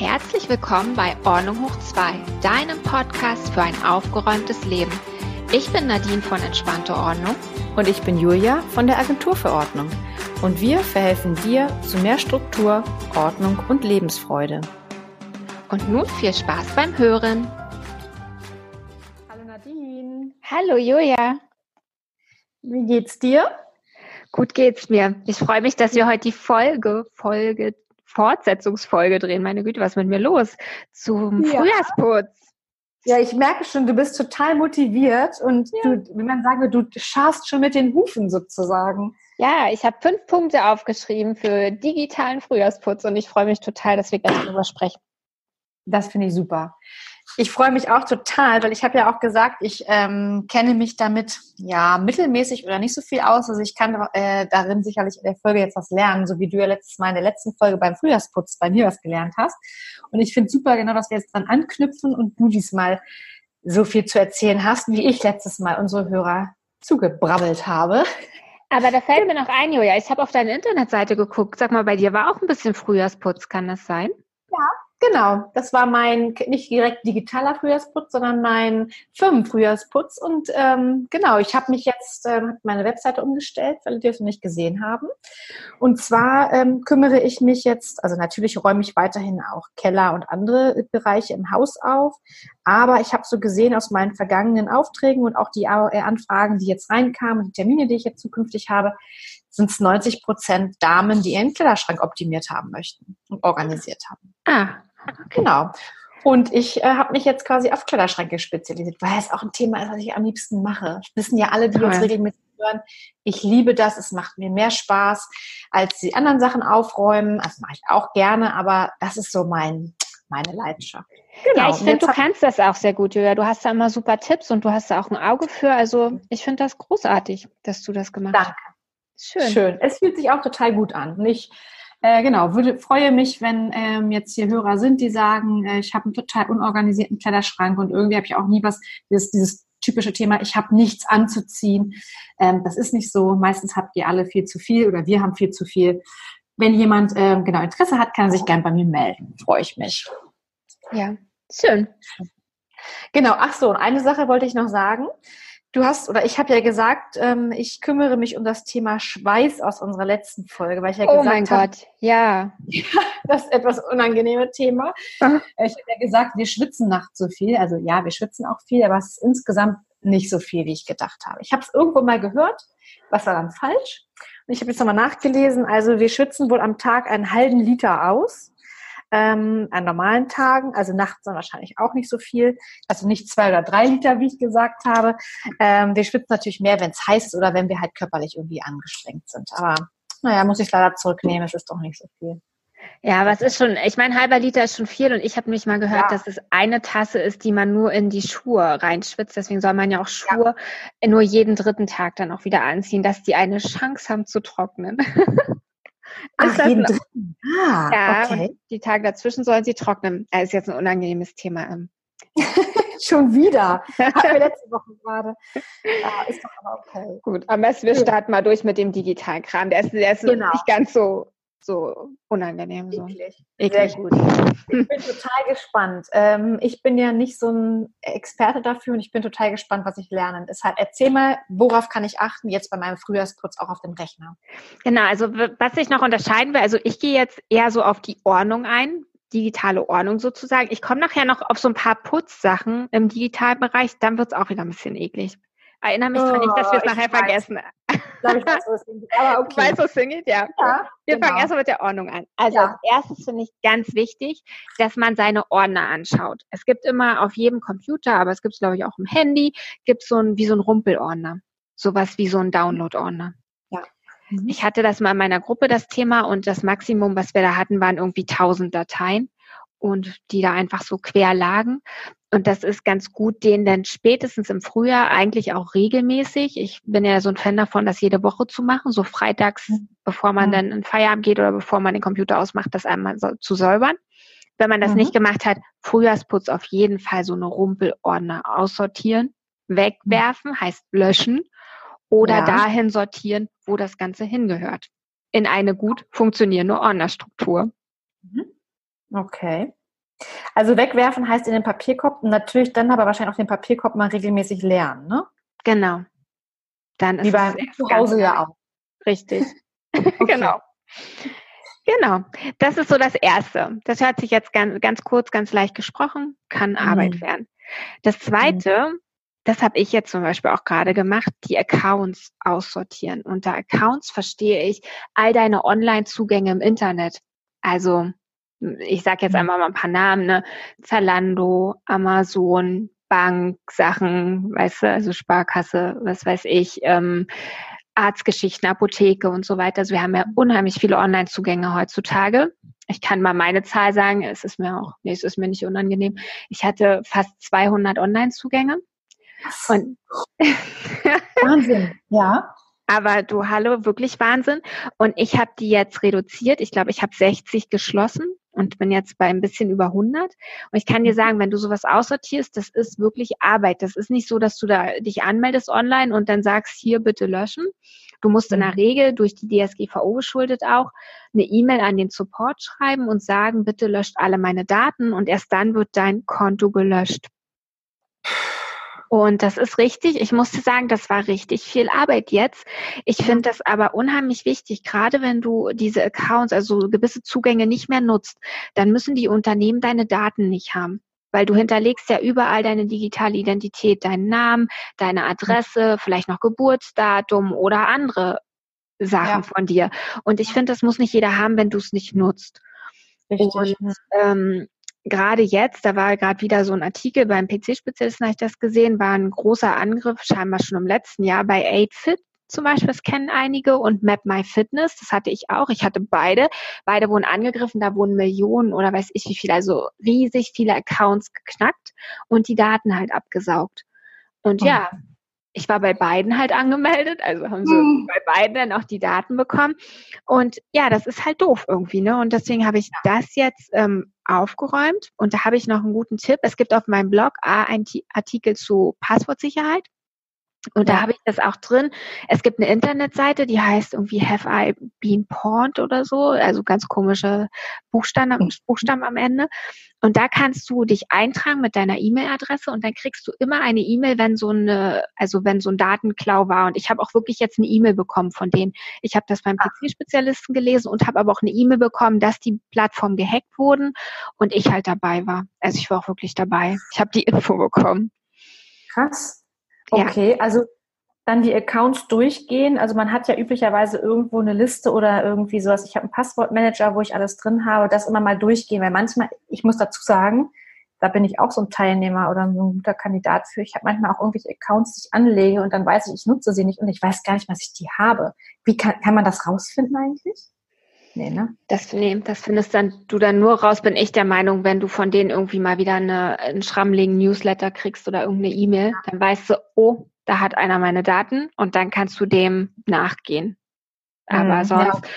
Herzlich willkommen bei Ordnung hoch 2, deinem Podcast für ein aufgeräumtes Leben. Ich bin Nadine von Entspannte Ordnung. Und ich bin Julia von der Agentur für Ordnung. Und wir verhelfen dir zu mehr Struktur, Ordnung und Lebensfreude. Und nun viel Spaß beim Hören. Hallo Nadine. Hallo Julia. Wie geht's dir? Gut geht's mir. Ich freue mich, dass wir heute die Folge, Folge, Fortsetzungsfolge drehen. Meine Güte, was ist mit mir los? Zum ja. Frühjahrsputz. Ja, ich merke schon, du bist total motiviert und ja. du, wie man sagen würde, du scharst schon mit den Hufen sozusagen. Ja, ich habe fünf Punkte aufgeschrieben für digitalen Frühjahrsputz und ich freue mich total, dass wir gleich darüber sprechen. Das finde ich super. Ich freue mich auch total, weil ich habe ja auch gesagt, ich ähm, kenne mich damit ja mittelmäßig oder nicht so viel aus. Also ich kann äh, darin sicherlich in der Folge jetzt was lernen, so wie du ja letztes Mal in der letzten Folge beim Frühjahrsputz bei mir was gelernt hast. Und ich finde super genau, dass wir jetzt dran anknüpfen und du diesmal so viel zu erzählen hast, wie ich letztes Mal unsere Hörer zugebrabbelt habe. Aber da fällt mir noch ein, Julia, ich habe auf deine Internetseite geguckt. Sag mal, bei dir war auch ein bisschen Frühjahrsputz, kann das sein? Ja, Genau, das war mein nicht direkt digitaler Frühjahrsputz, sondern mein Firmenfrühjahrsputz. Und ähm, genau, ich habe mich jetzt ähm, meine Webseite umgestellt, weil die es noch nicht gesehen haben. Und zwar ähm, kümmere ich mich jetzt, also natürlich räume ich weiterhin auch Keller und andere Bereiche im Haus auf. Aber ich habe so gesehen aus meinen vergangenen Aufträgen und auch die Anfragen, die jetzt reinkamen die Termine, die ich jetzt zukünftig habe, sind es 90 Prozent Damen, die ihren Kleiderschrank optimiert haben möchten und organisiert haben. Ah, Genau. Und ich äh, habe mich jetzt quasi auf Kleiderschränke spezialisiert, weil es auch ein Thema ist, was ich am liebsten mache. Das wissen ja alle, die Toll. uns regelmäßig hören. Ich liebe das. Es macht mir mehr Spaß, als die anderen Sachen aufräumen. Das mache ich auch gerne, aber das ist so mein, meine Leidenschaft. Genau. Ja, ich finde, du kannst das auch sehr gut, Julia. Du hast da immer super Tipps und du hast da auch ein Auge für. Also ich finde das großartig, dass du das gemacht hast. Danke. Schön. Schön. Es fühlt sich auch total gut an. Und ich äh, genau, würde, freue mich, wenn ähm, jetzt hier Hörer sind, die sagen, äh, ich habe einen total unorganisierten Kleiderschrank und irgendwie habe ich auch nie was, dieses, dieses typische Thema, ich habe nichts anzuziehen. Ähm, das ist nicht so. Meistens habt ihr alle viel zu viel oder wir haben viel zu viel. Wenn jemand ähm, genau Interesse hat, kann er sich gern bei mir melden. Freue ich mich. Ja, schön. Genau, ach so, und eine Sache wollte ich noch sagen. Du hast, oder ich habe ja gesagt, ähm, ich kümmere mich um das Thema Schweiß aus unserer letzten Folge, weil ich ja oh gesagt habe. Oh mein Gott, ja. das ist etwas unangenehme Thema. Mhm. Ich habe ja gesagt, wir schwitzen nachts so viel. Also ja, wir schwitzen auch viel, aber es ist insgesamt nicht so viel, wie ich gedacht habe. Ich habe es irgendwo mal gehört, was war dann falsch? Und ich habe jetzt nochmal nachgelesen. Also wir schwitzen wohl am Tag einen halben Liter aus ähm, an normalen Tagen, also nachts dann wahrscheinlich auch nicht so viel, also nicht zwei oder drei Liter, wie ich gesagt habe. Ähm, wir schwitzen natürlich mehr, wenn es heiß ist oder wenn wir halt körperlich irgendwie angestrengt sind. Aber naja, muss ich leider zurücknehmen, es ist doch nicht so viel. Ja, was ist schon, ich meine, halber Liter ist schon viel und ich habe mich mal gehört, ja. dass es eine Tasse ist, die man nur in die Schuhe reinschwitzt. Deswegen soll man ja auch Schuhe ja. nur jeden dritten Tag dann auch wieder anziehen, dass die eine Chance haben zu trocknen. Ach, jeden dritten. Ah, ja, okay. die Tage dazwischen sollen sie trocknen. Das ist jetzt ein unangenehmes Thema. Ähm. Schon wieder. Hatten wir letzte Woche gerade. Ja, ist doch aber okay. Gut, am besten wir starten mal durch mit dem digitalen Kram. Der ist, der ist genau. nicht ganz so so unangenehm. So. Eklig. Eklig. Sehr gut. Ich bin total gespannt. Ähm, ich bin ja nicht so ein Experte dafür und ich bin total gespannt, was ich lernen. Deshalb erzähl mal, worauf kann ich achten jetzt bei meinem Frühjahrsputz auch auf dem Rechner? Genau, also was ich noch unterscheiden will, also ich gehe jetzt eher so auf die Ordnung ein, digitale Ordnung sozusagen. Ich komme nachher noch auf so ein paar Putzsachen im Digitalbereich, dann wird es auch wieder ein bisschen eklig. Erinnere mich oh, nicht, dass wir es nachher weiß. vergessen. Ich weiß, wo es hingeht. Aber okay. Weißt es hingeht? Ja. ja wir genau. fangen erstmal mit der Ordnung an. Also ja. als erstes finde ich ganz wichtig, dass man seine Ordner anschaut. Es gibt immer auf jedem Computer, aber es gibt es, glaube ich, auch im Handy, gibt es so ein, wie so ein Rumpelordner. Sowas wie so ein Download-Ordner. Ja. Mhm. Ich hatte das mal in meiner Gruppe, das Thema, und das Maximum, was wir da hatten, waren irgendwie 1000 Dateien und die da einfach so quer lagen. Und das ist ganz gut, den dann spätestens im Frühjahr eigentlich auch regelmäßig. Ich bin ja so ein Fan davon, das jede Woche zu machen, so freitags, mhm. bevor man dann in Feierabend geht oder bevor man den Computer ausmacht, das einmal so, zu säubern. Wenn man das mhm. nicht gemacht hat, Frühjahrsputz auf jeden Fall so eine Rumpelordner aussortieren, wegwerfen, mhm. heißt löschen oder ja. dahin sortieren, wo das Ganze hingehört. In eine gut funktionierende Ordnerstruktur. Mhm. Okay. Also wegwerfen heißt in den Papierkorb und natürlich dann aber wahrscheinlich auch den Papierkorb mal regelmäßig leeren, ne? Genau. Dann ist Wie bei zu Hause ja auch. Richtig. genau. Genau. Das ist so das Erste. Das hört sich jetzt ganz, ganz kurz, ganz leicht gesprochen, kann mhm. Arbeit werden. Das Zweite, mhm. das habe ich jetzt zum Beispiel auch gerade gemacht, die Accounts aussortieren. Unter Accounts verstehe ich all deine Online-Zugänge im Internet. Also ich sage jetzt mhm. einmal mal ein paar Namen, ne? Zalando, Amazon, Bank, Sachen, weißt du, also Sparkasse, was weiß ich, ähm, Arztgeschichten, Apotheke und so weiter. Also wir haben ja unheimlich viele Online-Zugänge heutzutage. Ich kann mal meine Zahl sagen, es ist mir auch, nee, es ist mir nicht unangenehm. Ich hatte fast 200 Online-Zugänge. Und Wahnsinn, ja. Aber du, hallo, wirklich Wahnsinn. Und ich habe die jetzt reduziert. Ich glaube, ich habe 60 geschlossen und bin jetzt bei ein bisschen über 100. Und ich kann dir mhm. sagen, wenn du sowas aussortierst, das ist wirklich Arbeit. Das ist nicht so, dass du da dich anmeldest online und dann sagst, hier bitte löschen. Du musst in der mhm. Regel durch die DSGVO geschuldet auch eine E-Mail an den Support schreiben und sagen, bitte löscht alle meine Daten und erst dann wird dein Konto gelöscht. Und das ist richtig. Ich musste sagen, das war richtig viel Arbeit jetzt. Ich finde das aber unheimlich wichtig, gerade wenn du diese Accounts, also gewisse Zugänge nicht mehr nutzt, dann müssen die Unternehmen deine Daten nicht haben. Weil du hinterlegst ja überall deine digitale Identität, deinen Namen, deine Adresse, vielleicht noch Geburtsdatum oder andere Sachen ja. von dir. Und ich finde, das muss nicht jeder haben, wenn du es nicht nutzt. Richtig. Und ähm, gerade jetzt, da war gerade wieder so ein Artikel beim PC-Spezialisten, habe ich das gesehen, war ein großer Angriff, scheinbar schon im letzten Jahr bei 8Fit zum Beispiel, das kennen einige, und Map My Fitness, das hatte ich auch. Ich hatte beide. Beide wurden angegriffen, da wurden Millionen oder weiß ich wie viele, also riesig viele Accounts geknackt und die Daten halt abgesaugt. Und ja, ich war bei beiden halt angemeldet, also haben sie mhm. bei beiden dann auch die Daten bekommen. Und ja, das ist halt doof irgendwie, ne? Und deswegen habe ich das jetzt ähm, aufgeräumt. Und da habe ich noch einen guten Tipp. Es gibt auf meinem Blog A einen Artikel zu Passwortsicherheit. Und da habe ich das auch drin. Es gibt eine Internetseite, die heißt irgendwie Have I Been Pawned oder so, also ganz komische Buchstaben, mhm. Buchstaben am Ende. Und da kannst du dich eintragen mit deiner E-Mail-Adresse und dann kriegst du immer eine E-Mail, wenn so eine, also wenn so ein Datenklau war. Und ich habe auch wirklich jetzt eine E-Mail bekommen von denen. Ich habe das beim ah. PC-Spezialisten gelesen und habe aber auch eine E-Mail bekommen, dass die Plattform gehackt wurden und ich halt dabei war. Also ich war auch wirklich dabei. Ich habe die Info bekommen. Krass. Okay, also dann die Accounts durchgehen. Also man hat ja üblicherweise irgendwo eine Liste oder irgendwie sowas. Ich habe einen Passwortmanager, wo ich alles drin habe, das immer mal durchgehen, weil manchmal, ich muss dazu sagen, da bin ich auch so ein Teilnehmer oder so ein guter Kandidat für. Ich habe manchmal auch irgendwelche Accounts, die ich anlege und dann weiß ich, ich nutze sie nicht und ich weiß gar nicht, was ich die habe. Wie kann, kann man das rausfinden eigentlich? Nee, ne? Das, nee, das findest dann, du dann nur raus, bin ich der Meinung, wenn du von denen irgendwie mal wieder eine, einen schrammeligen Newsletter kriegst oder irgendeine E-Mail, dann weißt du, oh, da hat einer meine Daten und dann kannst du dem nachgehen. Aber mhm, sonst. Ja.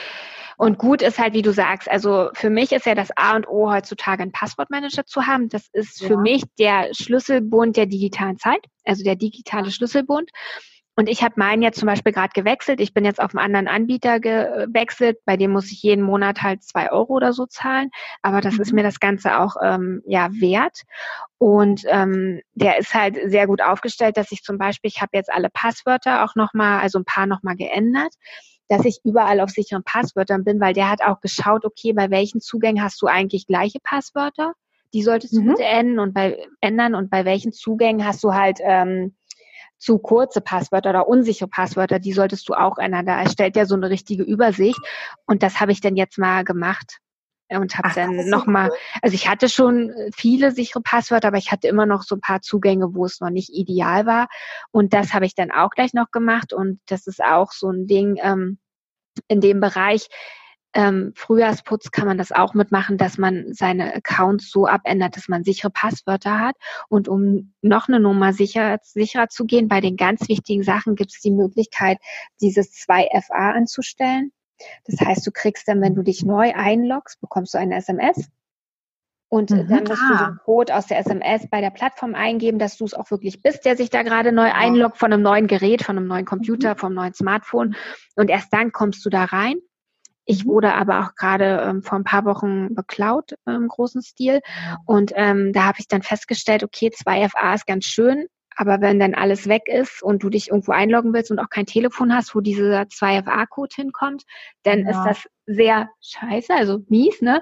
Und gut ist halt, wie du sagst, also für mich ist ja das A und O heutzutage einen Passwortmanager zu haben. Das ist ja. für mich der Schlüsselbund der digitalen Zeit, also der digitale Schlüsselbund. Und ich habe meinen jetzt zum Beispiel gerade gewechselt. Ich bin jetzt auf einen anderen Anbieter gewechselt. Bei dem muss ich jeden Monat halt zwei Euro oder so zahlen. Aber das mhm. ist mir das Ganze auch ähm, ja wert. Und ähm, der ist halt sehr gut aufgestellt, dass ich zum Beispiel, ich habe jetzt alle Passwörter auch nochmal, also ein paar nochmal geändert dass ich überall auf sicheren Passwörtern bin, weil der hat auch geschaut, okay, bei welchen Zugängen hast du eigentlich gleiche Passwörter? Die solltest du mhm. bitte ändern und bei ändern und bei welchen Zugängen hast du halt ähm, zu kurze Passwörter oder unsichere Passwörter, die solltest du auch ändern. Da erstellt ja so eine richtige Übersicht. Und das habe ich dann jetzt mal gemacht und habe dann nochmal, cool. also ich hatte schon viele sichere Passwörter, aber ich hatte immer noch so ein paar Zugänge, wo es noch nicht ideal war. Und das habe ich dann auch gleich noch gemacht. Und das ist auch so ein Ding ähm, in dem Bereich ähm, Frühjahrsputz kann man das auch mitmachen, dass man seine Accounts so abändert, dass man sichere Passwörter hat. Und um noch eine Nummer sicher, sicherer zu gehen, bei den ganz wichtigen Sachen gibt es die Möglichkeit, dieses 2FA anzustellen. Das heißt, du kriegst dann, wenn du dich neu einloggst, bekommst du eine SMS. Und mhm. dann musst du ah. den Code aus der SMS bei der Plattform eingeben, dass du es auch wirklich bist, der sich da gerade neu einloggt von einem neuen Gerät, von einem neuen Computer, mhm. vom neuen Smartphone. Und erst dann kommst du da rein. Ich mhm. wurde aber auch gerade ähm, vor ein paar Wochen beklaut im großen Stil. Und ähm, da habe ich dann festgestellt, okay, 2FA ist ganz schön, aber wenn dann alles weg ist und du dich irgendwo einloggen willst und auch kein Telefon hast, wo dieser 2FA-Code hinkommt, dann ja. ist das sehr scheiße, also mies, ne?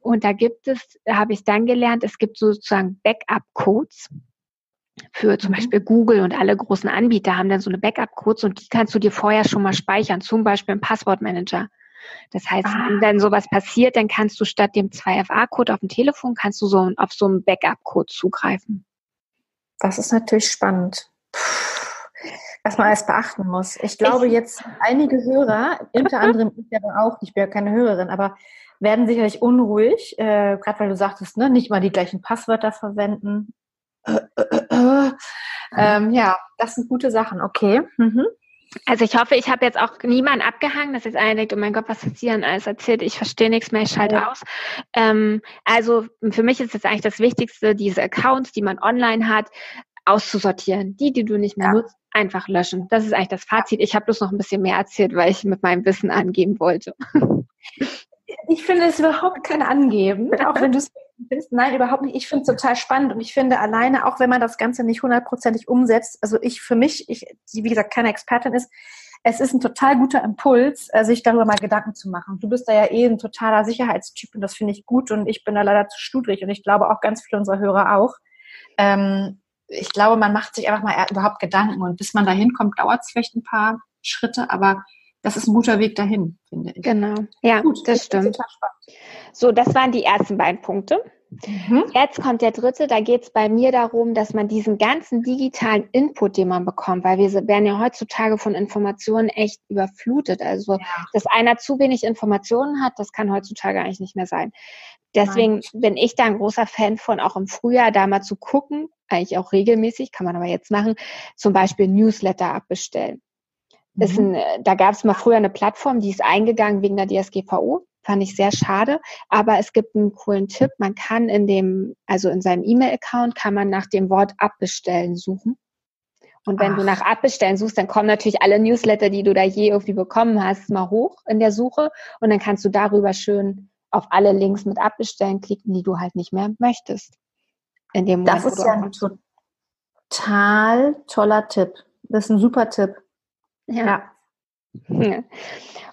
Und da gibt es, habe ich dann gelernt, es gibt sozusagen Backup-Codes für zum mhm. Beispiel Google und alle großen Anbieter haben dann so eine Backup-Codes und die kannst du dir vorher schon mal speichern, zum Beispiel im Passwortmanager. Das heißt, ah. wenn dann sowas passiert, dann kannst du statt dem 2FA-Code auf dem Telefon, kannst du so auf so einen Backup-Code zugreifen. Das ist natürlich spannend. was man alles beachten muss. Ich glaube ich, jetzt einige Hörer, unter anderem ich aber auch, ich bin ja keine Hörerin, aber werden sicherlich unruhig, äh, gerade weil du sagtest, ne, nicht mal die gleichen Passwörter verwenden. Äh, äh, äh, ähm, ja, das sind gute Sachen, okay. Mhm. Also ich hoffe, ich habe jetzt auch niemanden abgehangen, dass jetzt einer denkt, oh mein Gott, was hat sie denn alles erzählt? Ich verstehe nichts mehr, ich schalte ja. aus. Ähm, also für mich ist jetzt eigentlich das Wichtigste, diese Accounts, die man online hat, auszusortieren. Die, die du nicht mehr ja. nutzt, einfach löschen. Das ist eigentlich das Fazit. Ich habe bloß noch ein bisschen mehr erzählt, weil ich mit meinem Wissen angeben wollte. Ich finde es überhaupt kein Angeben, auch wenn du es findest. Nein, überhaupt nicht. Ich finde es total spannend und ich finde alleine, auch wenn man das Ganze nicht hundertprozentig umsetzt, also ich für mich, ich, die wie gesagt keine Expertin ist, es ist ein total guter Impuls, äh, sich darüber mal Gedanken zu machen. Du bist da ja eh ein totaler Sicherheitstyp und das finde ich gut und ich bin da leider zu studrig und ich glaube auch ganz viele unserer Hörer auch. Ähm, ich glaube, man macht sich einfach mal überhaupt Gedanken und bis man da hinkommt, dauert es vielleicht ein paar Schritte, aber das ist ein guter Weg dahin, finde ich. Genau. Ja, Gut, das stimmt. So, das waren die ersten beiden Punkte. Mhm. Jetzt kommt der dritte, da geht es bei mir darum, dass man diesen ganzen digitalen Input, den man bekommt, weil wir werden ja heutzutage von Informationen echt überflutet. Also, ja. dass einer zu wenig Informationen hat, das kann heutzutage eigentlich nicht mehr sein. Deswegen Nein. bin ich da ein großer Fan von, auch im Frühjahr da mal zu gucken, eigentlich auch regelmäßig, kann man aber jetzt machen, zum Beispiel Newsletter abbestellen. Mhm. Ein, da gab es mal früher eine Plattform, die ist eingegangen wegen der DSGVO. Fand ich sehr schade. Aber es gibt einen coolen Tipp. Man kann in dem, also in seinem E-Mail-Account kann man nach dem Wort abbestellen suchen. Und wenn Ach. du nach Abbestellen suchst, dann kommen natürlich alle Newsletter, die du da je irgendwie bekommen hast, mal hoch in der Suche. Und dann kannst du darüber schön auf alle Links mit Abbestellen klicken, die du halt nicht mehr möchtest. In dem Moment, das ist ja ein total toller Tipp. Das ist ein super Tipp. Ja. ja.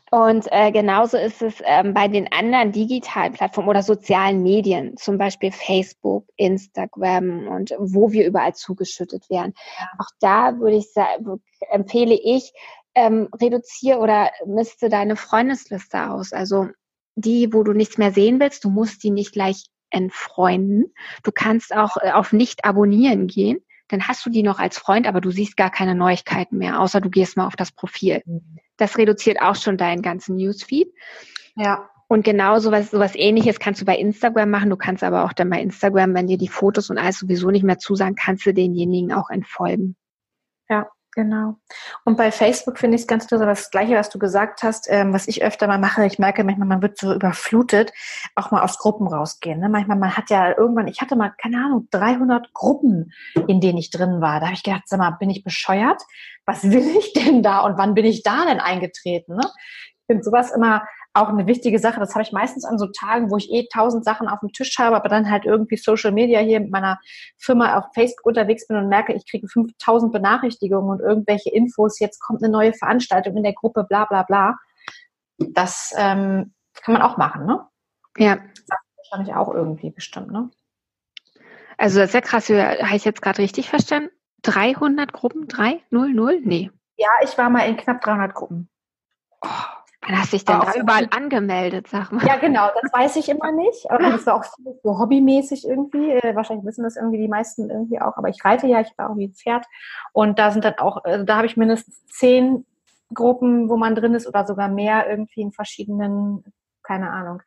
Und äh, genauso ist es ähm, bei den anderen digitalen Plattformen oder sozialen Medien, zum Beispiel Facebook, Instagram und wo wir überall zugeschüttet werden. Auch da würde ich sagen, empfehle ich, ähm, reduziere oder misste deine Freundesliste aus. Also die, wo du nichts mehr sehen willst, du musst die nicht gleich entfreunden. Du kannst auch äh, auf nicht abonnieren gehen. Dann hast du die noch als Freund, aber du siehst gar keine Neuigkeiten mehr, außer du gehst mal auf das Profil. Mhm. Das reduziert auch schon deinen ganzen Newsfeed. Ja. Und genau sowas, sowas ähnliches kannst du bei Instagram machen. Du kannst aber auch dann bei Instagram, wenn dir die Fotos und alles sowieso nicht mehr zusagen, kannst du denjenigen auch entfolgen. Ja. Genau. Und bei Facebook finde ich es ganz interessant, das Gleiche, was du gesagt hast, ähm, was ich öfter mal mache. Ich merke manchmal, man wird so überflutet, auch mal aus Gruppen rausgehen. Ne? Manchmal, man hat ja irgendwann, ich hatte mal, keine Ahnung, 300 Gruppen, in denen ich drin war. Da habe ich gedacht, sag mal, bin ich bescheuert? Was will ich denn da und wann bin ich da denn eingetreten? Ne? Ich finde sowas immer auch eine wichtige Sache. Das habe ich meistens an so Tagen, wo ich eh tausend Sachen auf dem Tisch habe, aber dann halt irgendwie Social Media hier mit meiner Firma auf Facebook unterwegs bin und merke, ich kriege 5000 Benachrichtigungen und irgendwelche Infos. Jetzt kommt eine neue Veranstaltung in der Gruppe, bla bla bla. Das ähm, kann man auch machen, ne? Ja. Das wahrscheinlich auch irgendwie bestimmt, ne? Also das ist ja krass. Habe ich jetzt gerade richtig verstanden? 300 Gruppen? 3? 0, 0? Nee. Ja, ich war mal in knapp 300 Gruppen. Oh. Wann hast du dich denn da überall angemeldet, sag mal? Ja, genau, das weiß ich immer nicht. Aber das war auch so hobbymäßig irgendwie. Äh, wahrscheinlich wissen das irgendwie die meisten irgendwie auch. Aber ich reite ja, ich war auch wie ein Pferd. Und da sind dann auch, also da habe ich mindestens zehn Gruppen, wo man drin ist oder sogar mehr irgendwie in verschiedenen, keine Ahnung,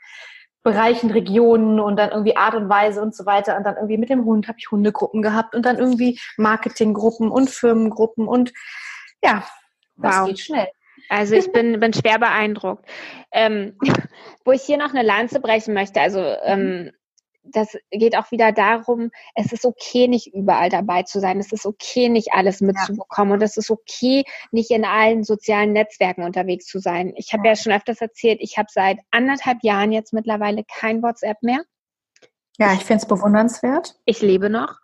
Bereichen, Regionen und dann irgendwie Art und Weise und so weiter. Und dann irgendwie mit dem Hund habe ich Hundegruppen gehabt und dann irgendwie Marketinggruppen und Firmengruppen und ja, das wow. geht schnell. Also ich bin, bin schwer beeindruckt. Ähm, wo ich hier noch eine Lanze brechen möchte, also ähm, das geht auch wieder darum, es ist okay, nicht überall dabei zu sein. Es ist okay, nicht alles mitzubekommen. Ja. Und es ist okay, nicht in allen sozialen Netzwerken unterwegs zu sein. Ich habe ja. ja schon öfters erzählt, ich habe seit anderthalb Jahren jetzt mittlerweile kein WhatsApp mehr. Ja, ich finde es bewundernswert. Ich lebe noch.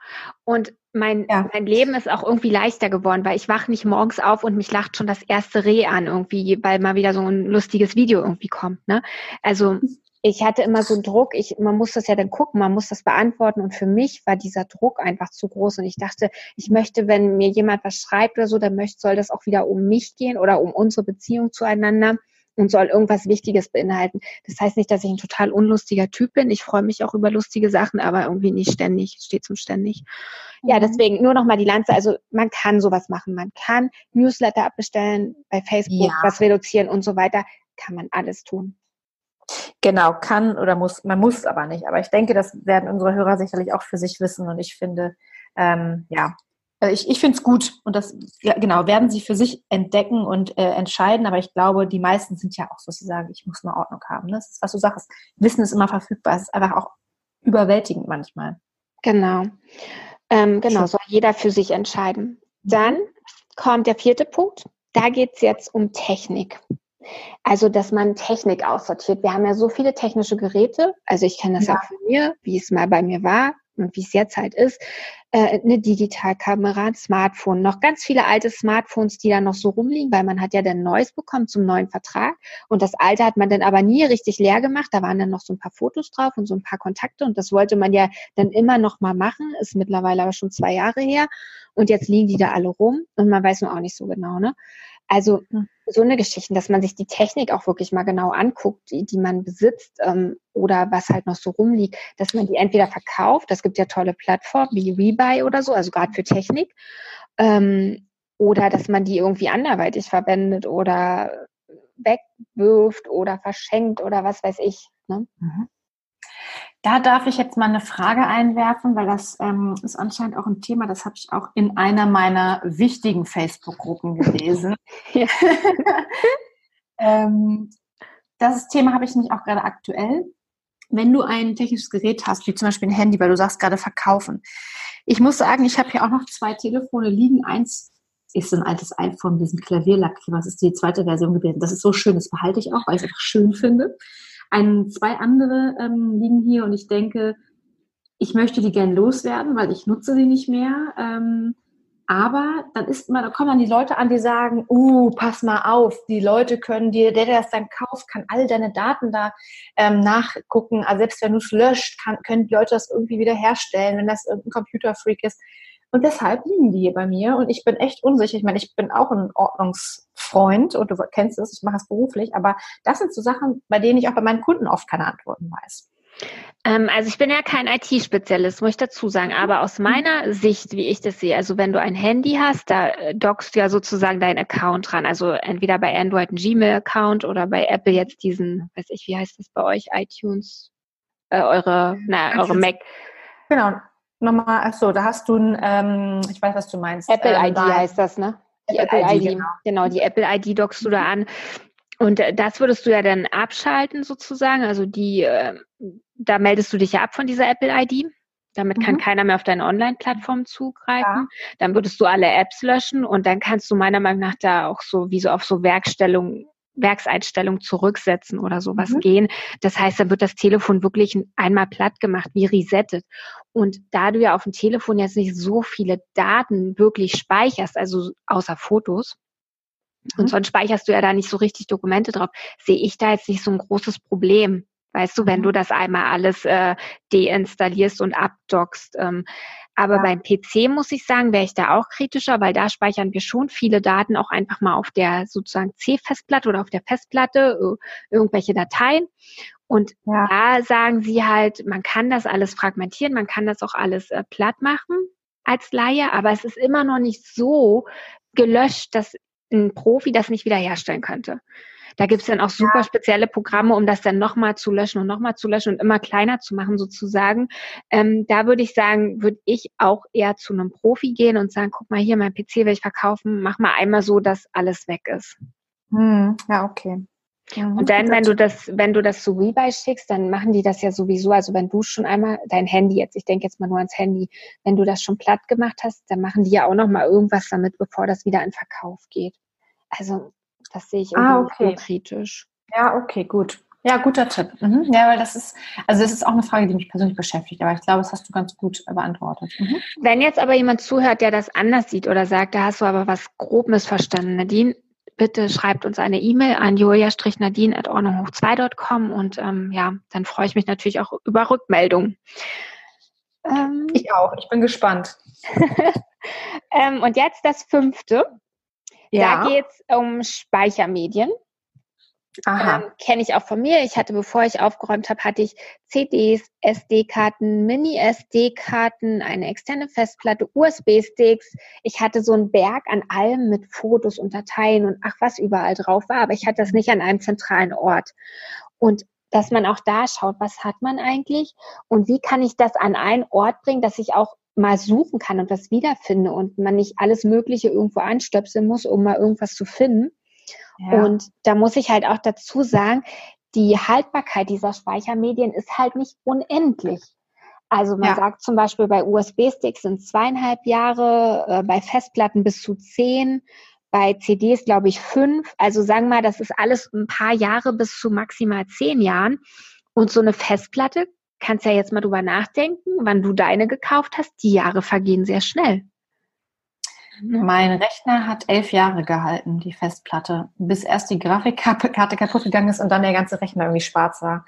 Und mein, ja. mein Leben ist auch irgendwie leichter geworden, weil ich wache nicht morgens auf und mich lacht schon das erste Reh an irgendwie, weil mal wieder so ein lustiges Video irgendwie kommt. Ne? Also ich hatte immer so einen Druck, ich, man muss das ja dann gucken, man muss das beantworten und für mich war dieser Druck einfach zu groß und ich dachte, ich möchte, wenn mir jemand was schreibt oder so, dann möchte, soll das auch wieder um mich gehen oder um unsere Beziehung zueinander und soll irgendwas Wichtiges beinhalten. Das heißt nicht, dass ich ein total unlustiger Typ bin. Ich freue mich auch über lustige Sachen, aber irgendwie nicht ständig, steht zum ständig. Ja, mhm. deswegen nur noch mal die Lanze. Also man kann sowas machen. Man kann Newsletter abbestellen, bei Facebook ja. was reduzieren und so weiter. Kann man alles tun. Genau, kann oder muss, man muss aber nicht. Aber ich denke, das werden unsere Hörer sicherlich auch für sich wissen. Und ich finde, ähm, ja, also ich, ich finde es gut. Und das, ja, genau, werden sie für sich entdecken und äh, entscheiden. Aber ich glaube, die meisten sind ja auch so, sie sagen, ich muss mal Ordnung haben. Ne? Das ist, was du sagst. Wissen ist immer verfügbar. Es ist einfach auch überwältigend manchmal. Genau. Ähm, genau, soll jeder für sich entscheiden. Dann kommt der vierte Punkt. Da geht es jetzt um Technik. Also, dass man Technik aussortiert. Wir haben ja so viele technische Geräte. Also ich kenne das ja. auch von mir, wie es mal bei mir war wie es jetzt halt ist. Äh, eine Digitalkamera, ein Smartphone, noch ganz viele alte Smartphones, die da noch so rumliegen, weil man hat ja dann Neues bekommen zum neuen Vertrag. Und das alte hat man dann aber nie richtig leer gemacht. Da waren dann noch so ein paar Fotos drauf und so ein paar Kontakte. Und das wollte man ja dann immer noch mal machen. Ist mittlerweile aber schon zwei Jahre her. Und jetzt liegen die da alle rum und man weiß nur auch nicht so genau, ne? Also hm. So eine Geschichte, dass man sich die Technik auch wirklich mal genau anguckt, die, die man besitzt ähm, oder was halt noch so rumliegt, dass man die entweder verkauft, das gibt ja tolle Plattformen wie Rebuy oder so, also gerade für Technik, ähm, oder dass man die irgendwie anderweitig verwendet oder wegwirft oder verschenkt oder was weiß ich. Ne? Mhm. Da darf ich jetzt mal eine Frage einwerfen, weil das ähm, ist anscheinend auch ein Thema, das habe ich auch in einer meiner wichtigen Facebook-Gruppen gelesen. ähm, das Thema habe ich nämlich auch gerade aktuell. Wenn du ein technisches Gerät hast, wie zum Beispiel ein Handy, weil du sagst gerade verkaufen. Ich muss sagen, ich habe hier auch noch zwei Telefone liegen. Eins ist so ein altes iPhone, diesen Klavierlack. Was ist die zweite Version gewesen? Das ist so schön, das behalte ich auch, weil ich es einfach schön finde. Ein, zwei andere ähm, liegen hier und ich denke, ich möchte die gern loswerden, weil ich nutze sie nicht mehr. Ähm, aber dann ist man, da kommen dann die Leute an, die sagen, uh, pass mal auf, die Leute können dir, der, der das dann kauft, kann all deine Daten da ähm, nachgucken. Also selbst wenn du es löscht, kann, können die Leute das irgendwie wieder herstellen, wenn das irgendein Computerfreak ist. Und deshalb liegen die hier bei mir und ich bin echt unsicher. Ich meine, ich bin auch ein Ordnungsfreund und du kennst es, ich mache es beruflich, aber das sind so Sachen, bei denen ich auch bei meinen Kunden oft keine Antworten weiß. Ähm, also ich bin ja kein IT-Spezialist, muss ich dazu sagen, aber aus mhm. meiner Sicht, wie ich das sehe, also wenn du ein Handy hast, da äh, dockst du ja sozusagen deinen Account dran. Also entweder bei Android ein Gmail-Account oder bei Apple jetzt diesen, weiß ich, wie heißt das bei euch, iTunes, äh, eure, na, eure Mac. Genau, nochmal, achso, da hast du ein, ähm, ich weiß, was du meinst. Apple ähm, ID heißt das, ne? Die Apple, Apple ID, ID, genau. genau, die Apple ID dockst du da an. Und äh, das würdest du ja dann abschalten sozusagen. Also die, äh, da meldest du dich ja ab von dieser Apple ID. Damit kann mhm. keiner mehr auf deine Online-Plattform zugreifen. Ja. Dann würdest du alle Apps löschen und dann kannst du meiner Meinung nach da auch so wie so auf so Werkstellung Werkseinstellung zurücksetzen oder sowas mhm. gehen. Das heißt, dann wird das Telefon wirklich einmal platt gemacht, wie resettet. Und da du ja auf dem Telefon jetzt nicht so viele Daten wirklich speicherst, also außer Fotos, mhm. und sonst speicherst du ja da nicht so richtig Dokumente drauf, sehe ich da jetzt nicht so ein großes Problem. Weißt du, wenn mhm. du das einmal alles äh, deinstallierst und abdockst. Ähm, aber ja. beim PC muss ich sagen, wäre ich da auch kritischer, weil da speichern wir schon viele Daten auch einfach mal auf der sozusagen C-Festplatte oder auf der Festplatte, äh, irgendwelche Dateien. Und ja. da sagen sie halt, man kann das alles fragmentieren, man kann das auch alles äh, platt machen als Laie, aber es ist immer noch nicht so gelöscht, dass ein Profi das nicht wiederherstellen könnte. Da gibt's dann auch super ja. spezielle Programme, um das dann nochmal zu löschen und nochmal zu löschen und immer kleiner zu machen sozusagen. Ähm, da würde ich sagen, würde ich auch eher zu einem Profi gehen und sagen, guck mal hier, mein PC will ich verkaufen, mach mal einmal so, dass alles weg ist. Hm, ja, okay. Mhm, und dann, wenn du das, wenn du das zu Rebuy schickst, dann machen die das ja sowieso. Also wenn du schon einmal dein Handy jetzt, ich denke jetzt mal nur ans Handy, wenn du das schon platt gemacht hast, dann machen die ja auch noch mal irgendwas damit, bevor das wieder in Verkauf geht. Also das sehe ich ah, okay. kritisch. Ja, okay, gut. Ja, guter Tipp. Mhm. Ja, weil das ist, also das ist auch eine Frage, die mich persönlich beschäftigt, aber ich glaube, das hast du ganz gut beantwortet. Mhm. Wenn jetzt aber jemand zuhört, der das anders sieht oder sagt, da hast du aber was grob missverstanden, Nadine, bitte schreibt uns eine E-Mail an julia-nadine.ordnunghoch2.com und ähm, ja, dann freue ich mich natürlich auch über Rückmeldungen. Ähm, ich auch, ich bin gespannt. ähm, und jetzt das fünfte. Ja. Da geht es um Speichermedien. Ähm, Kenne ich auch von mir. Ich hatte, bevor ich aufgeräumt habe, hatte ich CDs, SD-Karten, Mini-SD-Karten, eine externe Festplatte, USB-Sticks. Ich hatte so einen Berg an allem mit Fotos und Dateien und ach, was überall drauf war, aber ich hatte das nicht an einem zentralen Ort. Und dass man auch da schaut, was hat man eigentlich und wie kann ich das an einen Ort bringen, dass ich auch mal suchen kann und das wiederfinde und man nicht alles Mögliche irgendwo anstöpseln muss, um mal irgendwas zu finden. Ja. Und da muss ich halt auch dazu sagen, die Haltbarkeit dieser Speichermedien ist halt nicht unendlich. Also man ja. sagt zum Beispiel bei USB-Sticks sind zweieinhalb Jahre, äh, bei Festplatten bis zu zehn, bei CDs glaube ich fünf. Also sagen wir mal, das ist alles ein paar Jahre bis zu maximal zehn Jahren. Und so eine Festplatte, kannst ja jetzt mal drüber nachdenken, wann du deine gekauft hast, die Jahre vergehen sehr schnell. Mein Rechner hat elf Jahre gehalten, die Festplatte, bis erst die Grafikkarte kaputt gegangen ist und dann der ganze Rechner irgendwie schwarz war.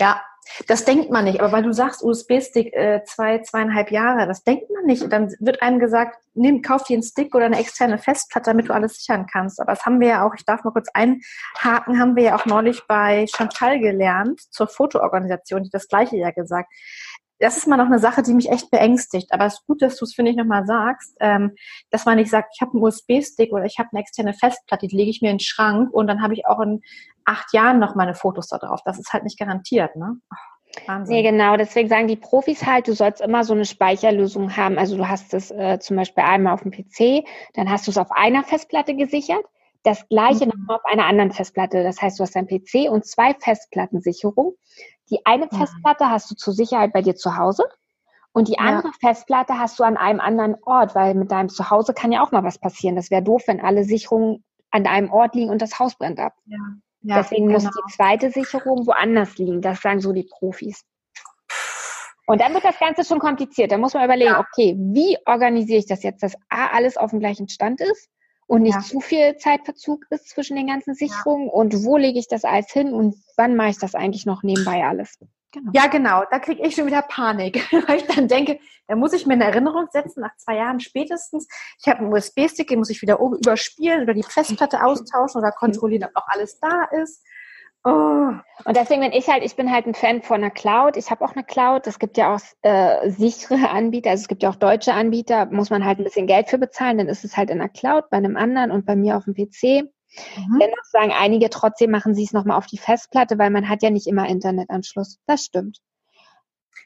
Ja, das denkt man nicht, aber weil du sagst, USB-Stick äh, zwei, zweieinhalb Jahre, das denkt man nicht. Dann wird einem gesagt, nimm, kauf dir einen Stick oder eine externe Festplatte, damit du alles sichern kannst. Aber das haben wir ja auch, ich darf mal kurz einhaken, haben wir ja auch neulich bei Chantal gelernt, zur Fotoorganisation, die das gleiche ja gesagt das ist mal noch eine Sache, die mich echt beängstigt. Aber es ist gut, dass du es, finde ich, nochmal sagst, ähm, dass man nicht sagt, ich habe einen USB-Stick oder ich habe eine externe Festplatte, die lege ich mir in den Schrank und dann habe ich auch in acht Jahren noch meine Fotos da drauf. Das ist halt nicht garantiert, ne? Wahnsinn. Nee, genau. Deswegen sagen die Profis halt, du sollst immer so eine Speicherlösung haben. Also du hast es äh, zum Beispiel einmal auf dem PC, dann hast du es auf einer Festplatte gesichert, das gleiche mhm. nochmal auf einer anderen Festplatte. Das heißt, du hast dein PC und zwei Festplattensicherung. Die eine mhm. Festplatte hast du zur Sicherheit bei dir zu Hause und die andere ja. Festplatte hast du an einem anderen Ort, weil mit deinem Zuhause kann ja auch mal was passieren. Das wäre doof, wenn alle Sicherungen an einem Ort liegen und das Haus brennt ab. Ja. Ja, Deswegen genau. muss die zweite Sicherung woanders liegen. Das sagen so die Profis. Und dann wird das Ganze schon kompliziert. Da muss man überlegen, ja. okay, wie organisiere ich das jetzt, dass A, alles auf dem gleichen Stand ist und nicht ja. zu viel Zeitverzug ist zwischen den ganzen Sicherungen ja. und wo lege ich das alles hin und wann mache ich das eigentlich noch nebenbei alles. Genau. Ja, genau, da kriege ich schon wieder Panik, weil ich dann denke, da muss ich mir eine Erinnerung setzen, nach zwei Jahren spätestens, ich habe einen USB-Stick, den muss ich wieder oben überspielen oder die Festplatte austauschen oder kontrollieren, ob noch alles da ist. Oh. Und deswegen bin ich halt, ich bin halt ein Fan von einer Cloud. Ich habe auch eine Cloud. Es gibt ja auch äh, sichere Anbieter, also es gibt ja auch deutsche Anbieter, muss man halt ein bisschen Geld für bezahlen, dann ist es halt in der Cloud, bei einem anderen und bei mir auf dem PC. Mhm. Dennoch sagen einige, trotzdem machen sie es nochmal auf die Festplatte, weil man hat ja nicht immer Internetanschluss. Das stimmt.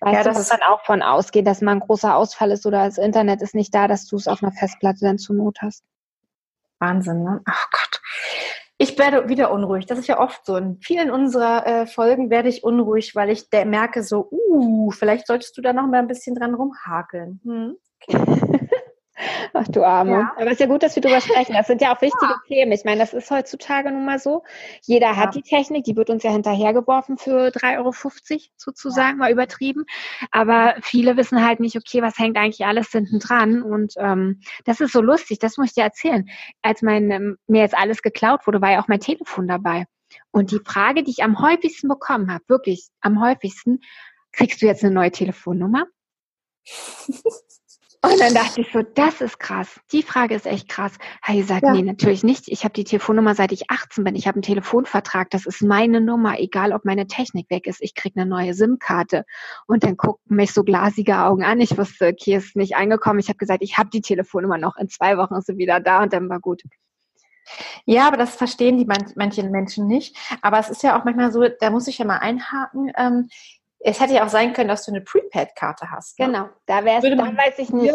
Weißt ja, das du, muss man auch von ausgehen, dass mal ein großer Ausfall ist oder das Internet ist nicht da, dass du es auf einer Festplatte dann zur Not hast. Wahnsinn, ne? Ach Gott. Ich werde wieder unruhig. Das ist ja oft so. In vielen unserer äh, Folgen werde ich unruhig, weil ich merke so, uh, vielleicht solltest du da noch mal ein bisschen dran rumhakeln. Hm? Okay. Ach du Arme. Ja. Aber es ist ja gut, dass wir darüber sprechen. Das sind ja auch wichtige ja. Themen. Ich meine, das ist heutzutage nun mal so. Jeder ja. hat die Technik, die wird uns ja hinterhergeworfen für 3,50 Euro sozusagen, mal übertrieben. Aber viele wissen halt nicht, okay, was hängt eigentlich alles hinten dran? Und ähm, das ist so lustig, das muss ich dir erzählen. Als mein, ähm, mir jetzt alles geklaut wurde, war ja auch mein Telefon dabei. Und die Frage, die ich am häufigsten bekommen habe, wirklich am häufigsten, kriegst du jetzt eine neue Telefonnummer? Und dann dachte ich so, das ist krass. Die Frage ist echt krass. Habe ich gesagt, ja. nee, natürlich nicht. Ich habe die Telefonnummer, seit ich 18 bin. Ich habe einen Telefonvertrag. Das ist meine Nummer, egal ob meine Technik weg ist. Ich kriege eine neue SIM-Karte. Und dann guckten mich so glasige Augen an. Ich wusste, okay, ist nicht angekommen. Ich habe gesagt, ich habe die Telefonnummer noch. In zwei Wochen ist sie wieder da und dann war gut. Ja, aber das verstehen die man manchen Menschen nicht. Aber es ist ja auch manchmal so, da muss ich ja mal einhaken. Ähm, es hätte ja auch sein können, dass du eine Prepaid-Karte hast. Ne? Genau, da wäre es, dann weiß ich nicht.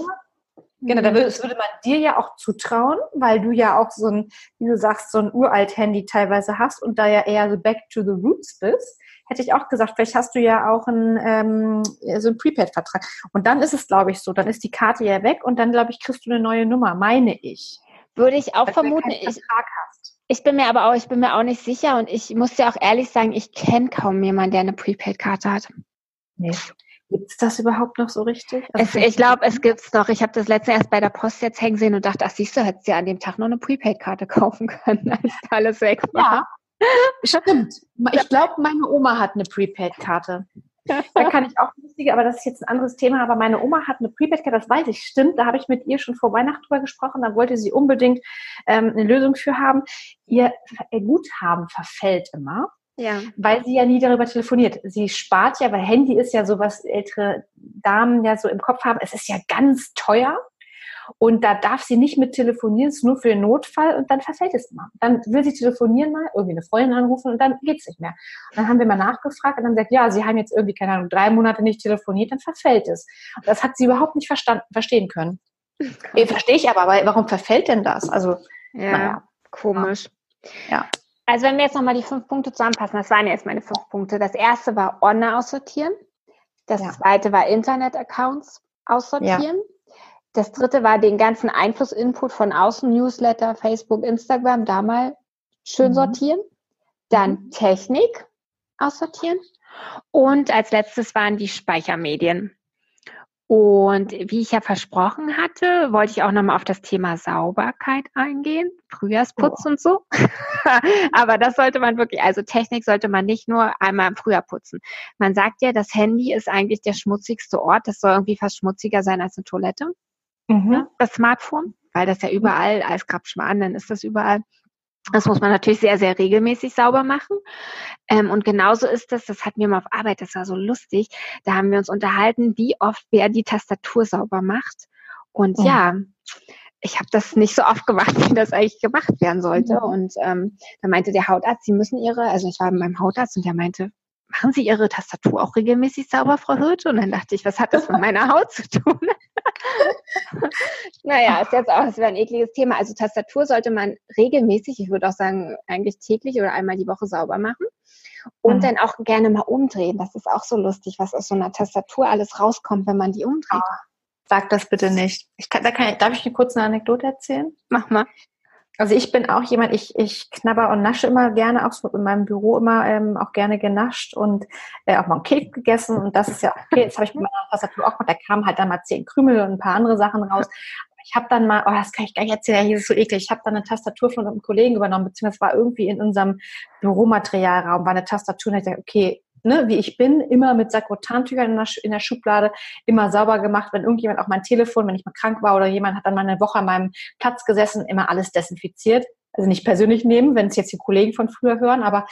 Genau, da würde, würde man dir ja auch zutrauen, weil du ja auch so ein, wie du sagst, so ein uralt Handy teilweise hast und da ja eher so back to the roots bist hätte ich auch gesagt, vielleicht hast du ja auch einen, ähm, so einen Prepaid-Vertrag. Und dann ist es, glaube ich, so, dann ist die Karte ja weg und dann, glaube ich, kriegst du eine neue Nummer, meine ich. Würde ich auch vermuten. Ich, ich bin mir aber auch, ich bin mir auch nicht sicher und ich muss dir auch ehrlich sagen, ich kenne kaum jemanden, der eine Prepaid-Karte hat. Nee. Gibt es das überhaupt noch so richtig? Also es, ich glaube, es gibt es noch. Ich habe das letzte erst bei der Post jetzt hängen sehen und dachte, ach siehst du, hättest du ja an dem Tag noch eine Prepaid-Karte kaufen können, als alles weg war. Ja, Stimmt. Ich glaube, meine Oma hat eine Prepaid-Karte. Da kann ich auch lustige, aber das ist jetzt ein anderes Thema. Aber meine Oma hat eine Prepaid-Karte, das weiß ich, stimmt. Da habe ich mit ihr schon vor Weihnachten drüber gesprochen. Da wollte sie unbedingt ähm, eine Lösung für haben. Ihr Guthaben verfällt immer. Ja. Weil sie ja nie darüber telefoniert. Sie spart ja, weil Handy ist ja so, was ältere Damen ja so im Kopf haben. Es ist ja ganz teuer. Und da darf sie nicht mit telefonieren, es ist nur für den Notfall und dann verfällt es immer. Dann will sie telefonieren mal, irgendwie eine Freundin anrufen und dann geht es nicht mehr. Und dann haben wir mal nachgefragt und dann sagt, ja, sie haben jetzt irgendwie, keine Ahnung, drei Monate nicht telefoniert, dann verfällt es. Und das hat sie überhaupt nicht verstanden, verstehen können. Okay. Verstehe ich aber, weil warum verfällt denn das? Also, ja, naja. komisch. Ja. Also wenn wir jetzt nochmal die fünf Punkte zusammenpassen, das waren jetzt meine fünf Punkte. Das erste war Ordner aussortieren. Das ja. zweite war Internet-Accounts aussortieren. Ja. Das dritte war den ganzen Einflussinput von außen, Newsletter, Facebook, Instagram, da mal schön mhm. sortieren. Dann mhm. Technik aussortieren. Und als letztes waren die Speichermedien. Und wie ich ja versprochen hatte, wollte ich auch nochmal auf das Thema Sauberkeit eingehen, Frühjahrsputz oh. und so. Aber das sollte man wirklich, also Technik sollte man nicht nur einmal im Frühjahr putzen. Man sagt ja, das Handy ist eigentlich der schmutzigste Ort. Das soll irgendwie fast schmutziger sein als eine Toilette mhm. Ne, das Smartphone, weil das ja überall als Grabschwan, dann ist das überall. Das muss man natürlich sehr, sehr regelmäßig sauber machen. Ähm, und genauso ist das, das hatten wir mal auf Arbeit, das war so lustig. Da haben wir uns unterhalten, wie oft wer die Tastatur sauber macht. Und oh. ja, ich habe das nicht so oft gemacht, wie das eigentlich gemacht werden sollte. Mhm. Und ähm, da meinte der Hautarzt, Sie müssen Ihre, also ich war mit meinem Hautarzt und der meinte, machen Sie Ihre Tastatur auch regelmäßig sauber, Frau Hürte? Und dann dachte ich, was hat das mit meiner Haut zu tun? naja, ist jetzt auch, wäre ein ekliges Thema. Also Tastatur sollte man regelmäßig, ich würde auch sagen, eigentlich täglich oder einmal die Woche sauber machen. Und mhm. dann auch gerne mal umdrehen. Das ist auch so lustig, was aus so einer Tastatur alles rauskommt, wenn man die umdreht. Oh, sag das bitte nicht. Ich kann, da kann darf ich dir kurz eine Anekdote erzählen? Mach mal. Also ich bin auch jemand, ich, ich knabber und nasche immer gerne, auch so in meinem Büro immer ähm, auch gerne genascht und äh, auch mal einen Keks gegessen und das ist ja okay. Jetzt habe ich mit meiner Tastatur auch gemacht, da kamen halt dann mal zehn Krümel und ein paar andere Sachen raus. Ich habe dann mal, oh, das kann ich gar nicht erzählen, hier ist so eklig. Ich habe dann eine Tastatur von einem Kollegen übernommen, beziehungsweise war irgendwie in unserem Büromaterialraum, war eine Tastatur und ich dachte, okay, ne, wie ich bin, immer mit Sakrotantüchern in der, in der Schublade, immer sauber gemacht. Wenn irgendjemand auch mein Telefon, wenn ich mal krank war oder jemand hat dann mal eine Woche an meinem Platz gesessen, immer alles desinfiziert. Also nicht persönlich nehmen, wenn es jetzt die Kollegen von früher hören, aber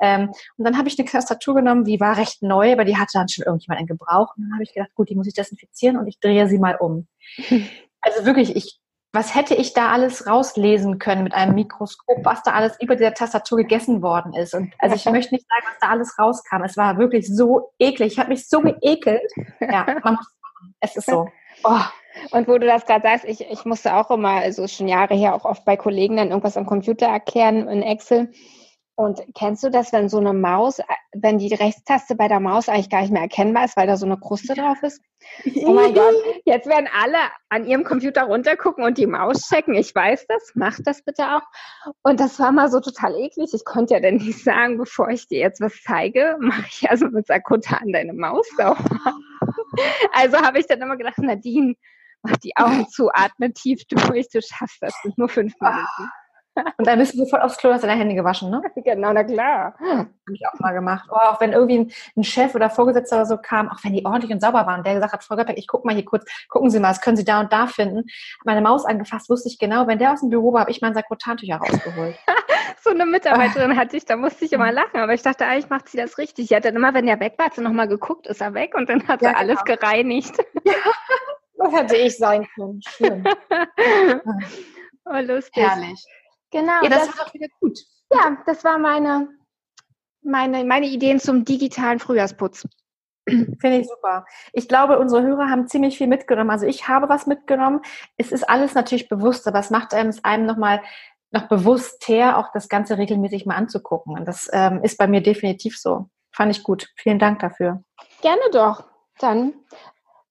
ähm, und dann habe ich eine Tastatur genommen, die war recht neu, aber die hatte dann schon irgendjemand in Gebrauch. Und dann habe ich gedacht, gut, die muss ich desinfizieren und ich drehe sie mal um. Also wirklich, ich was hätte ich da alles rauslesen können mit einem Mikroskop, was da alles über der Tastatur gegessen worden ist. Und also ich möchte nicht sagen, was da alles rauskam. Es war wirklich so eklig. Ich habe mich so geekelt. Ja, man muss. Es ist so. Oh. Und wo du das gerade sagst, ich, ich musste auch immer, also schon Jahre her, auch oft bei Kollegen dann irgendwas am Computer erklären in Excel. Und kennst du das, wenn so eine Maus, wenn die Rechtstaste bei der Maus eigentlich gar nicht mehr erkennbar ist, weil da so eine Kruste drauf ist? Oh mein Gott, jetzt werden alle an ihrem Computer runtergucken und die Maus checken. Ich weiß das, mach das bitte auch. Und das war mal so total eklig. Ich konnte ja dann nicht sagen, bevor ich dir jetzt was zeige, mache ich also mit Sakotan deine Maus sauber. Also habe ich dann immer gedacht, Nadine, mach die Augen zu, atme tief durch, du schaffst das, sind nur fünf Minuten. Und dann bist du sofort aufs Klo, hast deine Hände gewaschen, ne? Genau, na klar. Habe ich auch mal gemacht. Oh, auch wenn irgendwie ein, ein, Chef oder Vorgesetzter oder so kam, auch wenn die ordentlich und sauber waren, der gesagt hat, Frau Göppek, ich guck mal hier kurz, gucken Sie mal, das können Sie da und da finden. Meine Maus angefasst, wusste ich genau, wenn der aus dem Büro war, habe ich mein Sakrotantücher rausgeholt. so eine Mitarbeiterin hatte ich, da musste ich immer lachen, aber ich dachte, eigentlich macht sie das richtig. Sie hat dann immer, wenn der weg war, hat sie nochmal geguckt, ist er weg und dann hat ja, sie genau. alles gereinigt. Ja, das hätte ich sein können. Schön. oh, lustig. Herrlich. Genau. Ja, das, das war doch wieder gut. Ja, das war meine, meine, meine Ideen zum digitalen Frühjahrsputz. Finde ich super. Ich glaube, unsere Hörer haben ziemlich viel mitgenommen. Also ich habe was mitgenommen. Es ist alles natürlich bewusst, aber es macht einem es einem nochmal noch bewusst her, auch das Ganze regelmäßig mal anzugucken. Und das ähm, ist bei mir definitiv so. Fand ich gut. Vielen Dank dafür. Gerne doch. Dann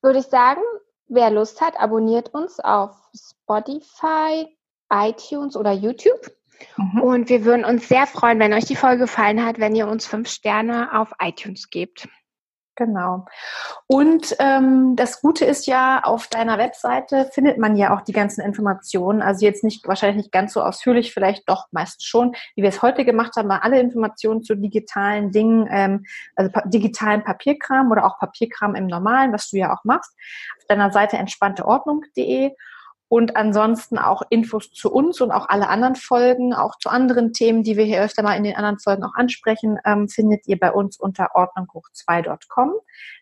würde ich sagen, wer Lust hat, abonniert uns auf Spotify, iTunes oder YouTube. Mhm. Und wir würden uns sehr freuen, wenn euch die Folge gefallen hat, wenn ihr uns fünf Sterne auf iTunes gebt. Genau. Und ähm, das Gute ist ja, auf deiner Webseite findet man ja auch die ganzen Informationen. Also jetzt nicht wahrscheinlich nicht ganz so ausführlich, vielleicht doch meistens schon, wie wir es heute gemacht haben, mal alle Informationen zu digitalen Dingen, ähm, also pa digitalen Papierkram oder auch Papierkram im Normalen, was du ja auch machst, auf deiner Seite entspannteordnung.de. Und ansonsten auch Infos zu uns und auch alle anderen Folgen, auch zu anderen Themen, die wir hier öfter mal in den anderen Folgen auch ansprechen, ähm, findet ihr bei uns unter ordnunghoch2.com.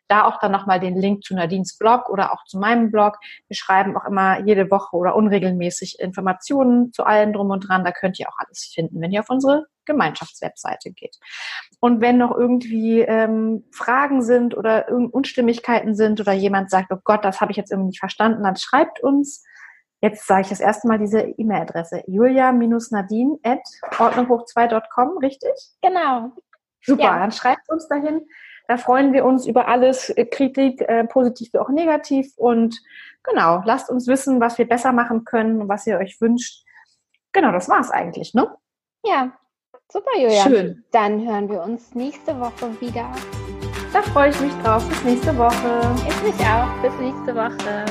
Da auch dann nochmal den Link zu Nadines Blog oder auch zu meinem Blog. Wir schreiben auch immer jede Woche oder unregelmäßig Informationen zu allem drum und dran. Da könnt ihr auch alles finden, wenn ihr auf unsere Gemeinschaftswebseite geht. Und wenn noch irgendwie ähm, Fragen sind oder Unstimmigkeiten sind oder jemand sagt, oh Gott, das habe ich jetzt irgendwie nicht verstanden, dann schreibt uns. Jetzt sage ich das erste Mal diese E-Mail-Adresse. Julia-Nadine at ordnunghoch2.com, richtig? Genau. Super, ja. dann schreibt uns dahin. Da freuen wir uns über alles, äh, Kritik, äh, positiv wie auch negativ. Und genau, lasst uns wissen, was wir besser machen können und was ihr euch wünscht. Genau, das war's eigentlich, ne? Ja, super, Julia. Schön. Dann hören wir uns nächste Woche wieder. Da freue ich mich drauf. Bis nächste Woche. Ich mich auch. Bis nächste Woche.